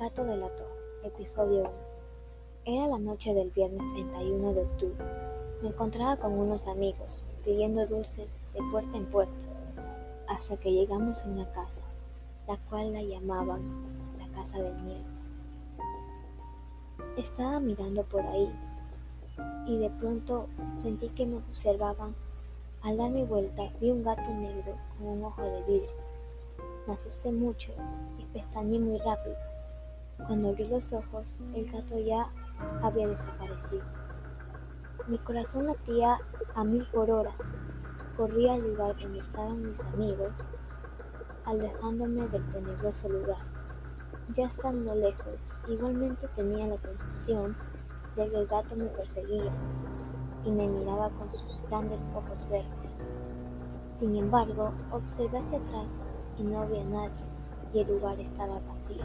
gato delató, episodio 1. Era la noche del viernes 31 de octubre. Me encontraba con unos amigos, pidiendo dulces de puerta en puerta, hasta que llegamos a una casa, la cual la llamaban la Casa del Miedo. Estaba mirando por ahí y de pronto sentí que me observaban. Al dar mi vuelta vi un gato negro con un ojo de vidrio. Me asusté mucho y pestañeé muy rápido. Cuando abrí los ojos, el gato ya había desaparecido. Mi corazón latía a mil por hora. Corrí al lugar donde estaban mis amigos, alejándome del tenebroso lugar. Ya estando lejos, igualmente tenía la sensación de que el gato me perseguía y me miraba con sus grandes ojos verdes. Sin embargo, observé hacia atrás y no había nadie y el lugar estaba vacío.